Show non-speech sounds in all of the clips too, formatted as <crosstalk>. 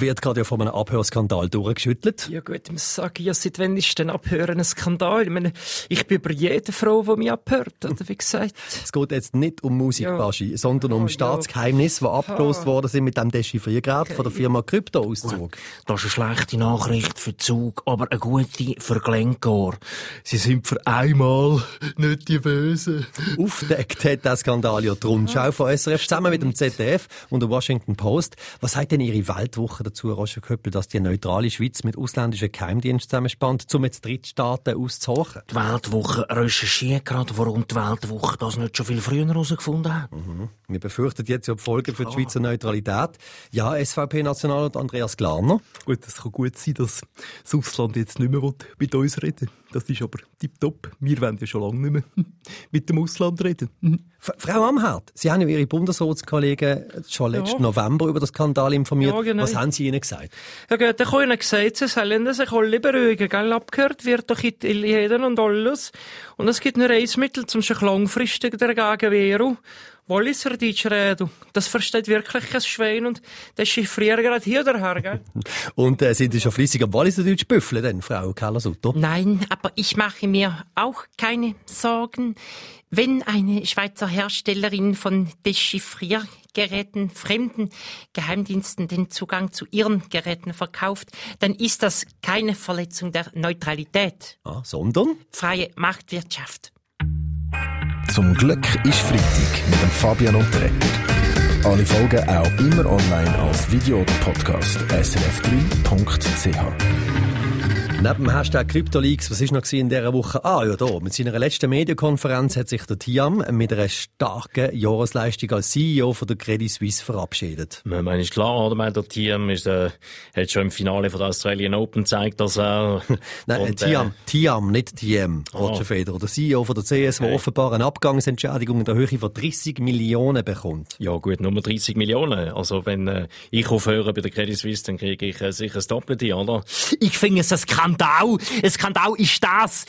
wird gerade ja von einem Abhörskandal durchgeschüttelt. Ja gut, ich muss sagen, ja, seit wann ist denn Abhören ein Skandal? Ich meine, ich bin über jede Frau, die mich abhört, oder wie gesagt. <laughs> Es geht jetzt nicht um Musikbaschi, sondern um Oh, ja. Staatsgeheimnisse, die abgelöst worden sind mit dem Dechiffriergerät von der Firma Kryptoauszug. Das ist eine schlechte Nachricht für Zug, aber eine gute für Glencore. Sie sind für einmal nicht die Bösen. <laughs> Aufdeckt hat der Skandal ja die Rundschau von SRF zusammen mit dem ZDF und der Washington Post. Was sagt denn Ihre Weltwoche dazu, Roger Köppel, dass die neutrale Schweiz mit ausländischen Geheimdiensten zusammenspannt, um jetzt Drittstaaten auszuhochen? Die Weltwoche recherchiert gerade, warum die Weltwoche das nicht schon viel früher herausgefunden hat. Wir befürchten jetzt ja die Folgen für die Schweizer Neutralität. Ja, SVP-National und Andreas Glarner. Gut, es kann gut sein, dass das Ausland jetzt nicht mehr mit uns reden Das ist aber tipptopp. Wir wollen ja schon lange nicht mehr <laughs> mit dem Ausland reden. F Frau Amherd, Sie haben ja Ihre Bundesratskollegen schon letzten November über den Skandal informiert. Ja, genau. Was haben Sie ihnen gesagt? Ja gut, ich habe ihnen gesagt, sie sollen sich alle beruhigen, gell? Abgehört wird doch jeden und alles. Und es gibt nur ein Mittel, um sich langfristig dagegen wehren. Walliser Deutsch reden. Das versteht wirklich kein Schwein und das chiffriert gerade hier daher, gell? <laughs> Und äh, sind Sie schon flüssig am Walliserdeutsch büffeln, denn, Frau Keller-Sutter? Nein, aber ich mache mir auch keine Sorgen. Wenn eine Schweizer Herstellerin von Dechiffriergeräten fremden Geheimdiensten den Zugang zu ihren Geräten verkauft, dann ist das keine Verletzung der Neutralität. Ah, sondern? Freie Marktwirtschaft. Zum Glück ist Freitag mit dem Fabian Unterrecker. Alle Folgen auch immer online als Video oder Podcast. srf3.ch Neben dem Hashtag CryptoLeaks, was ist noch in dieser Woche? Ah, ja, da. Mit seiner letzten Medienkonferenz hat sich der Tiam mit einer starken Jahresleistung als CEO von der Credit Suisse verabschiedet. Ich meine, ist klar, oder? Meine, Der Team ist, äh, hat schon im Finale von der Australian Open gezeigt, dass er... <laughs> Nein, und, äh, Tiam, Tiam, nicht TM, Roger Ah. Federer. Der CEO von der CS, der offenbar eine Abgangsentschädigung in der Höhe von 30 Millionen bekommt. Ja gut, nur 30 Millionen. Also wenn äh, ich aufhöre bei der Credit Suisse, dann kriege ich äh, sicher das Doppelte, oder? Ich finde es ein Skandal. Ein Skandal ist das.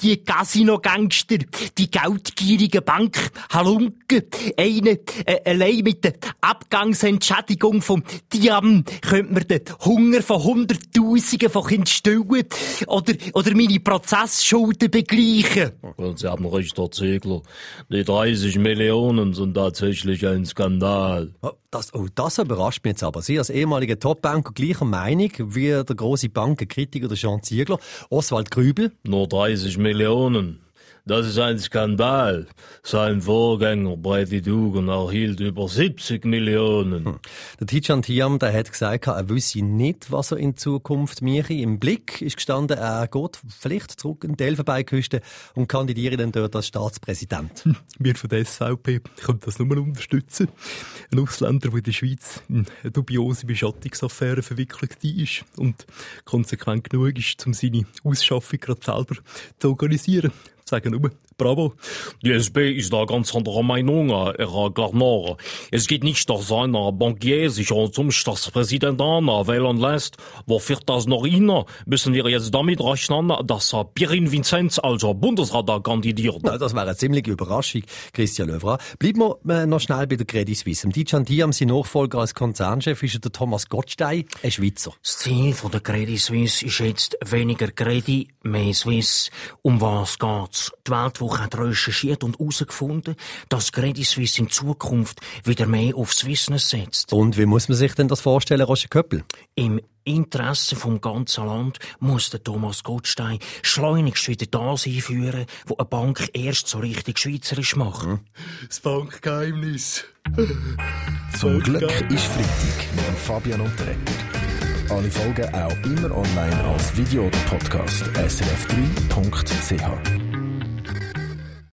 Die Casino-Gangster, die geldgierigen Bankhalunken, eine äh, allein mit der Abgangsentschädigung vom Diam könnte man den Hunger von Hunderttausenden von Kindern stillen oder, oder meine Prozessschulden begleichen. Und Sie haben recht, Herr Ziegler. Die 30 Millionen sind tatsächlich ein Skandal. Das, oh, das überrascht mich jetzt aber. Sie als ehemaliger Top-Banker gleicher Meinung wie der große Bankenkritiker der Jean Ziegler, Oswald Grübel. Nur 30 Millionen. Das ist ein Skandal. Sein Vorgänger Brady Dugan erhielt über 70 Millionen. Der Tijan Tiam, der hat gesagt, er wüsste nicht, was er in Zukunft mache. Im Blick ist gestanden, er geht vielleicht zurück in die Elfenbeinküste und kandidiert dann dort als Staatspräsident. Wir von der SVP können das nur unterstützen. Ein Ausländer, der in der Schweiz in eine dubiose Beschattungsaffäre verwickelt ist und konsequent genug ist, um seine Ausschaffung gerade selber zu organisieren. Sagen nur, bravo. Die SB ist da ganz anderer Meinung, äh, Herr Glarner. Es geht nicht, dass ein Bankier sich zum Staatspräsidenten wählen lässt. Wofür das noch ihn? Müssen wir jetzt damit rechnen, dass äh, Pirin Vinzenz als Bundesrat kandidiert? Ja, Das wäre eine ziemliche Überraschung, Christian Löwra. Bleiben wir äh, noch schnell bei der Credit Suisse. Im Tijan Tiam, sein Nachfolger als Konzernchef, ist der Thomas Gottstein, ein Schweizer. Das Ziel von der Credit Suisse ist jetzt weniger Credit, mehr Swiss. Um was geht's? Die Weltwoche hat recherchiert und herausgefunden, dass Credit Suisse in Zukunft wieder mehr auf Swissness setzt. Und wie muss man sich denn das vorstellen, Roger Köppel? Im Interesse vom ganzen Land muss der Thomas Gottstein schleunigst wieder das einführen, wo eine Bank erst so richtig schweizerisch macht. Das Bankgeheimnis. Zum Glück ist Freitag mit dem Fabian Unterrecker. Alle Folgen auch immer online als Video oder Podcast. srf3.ch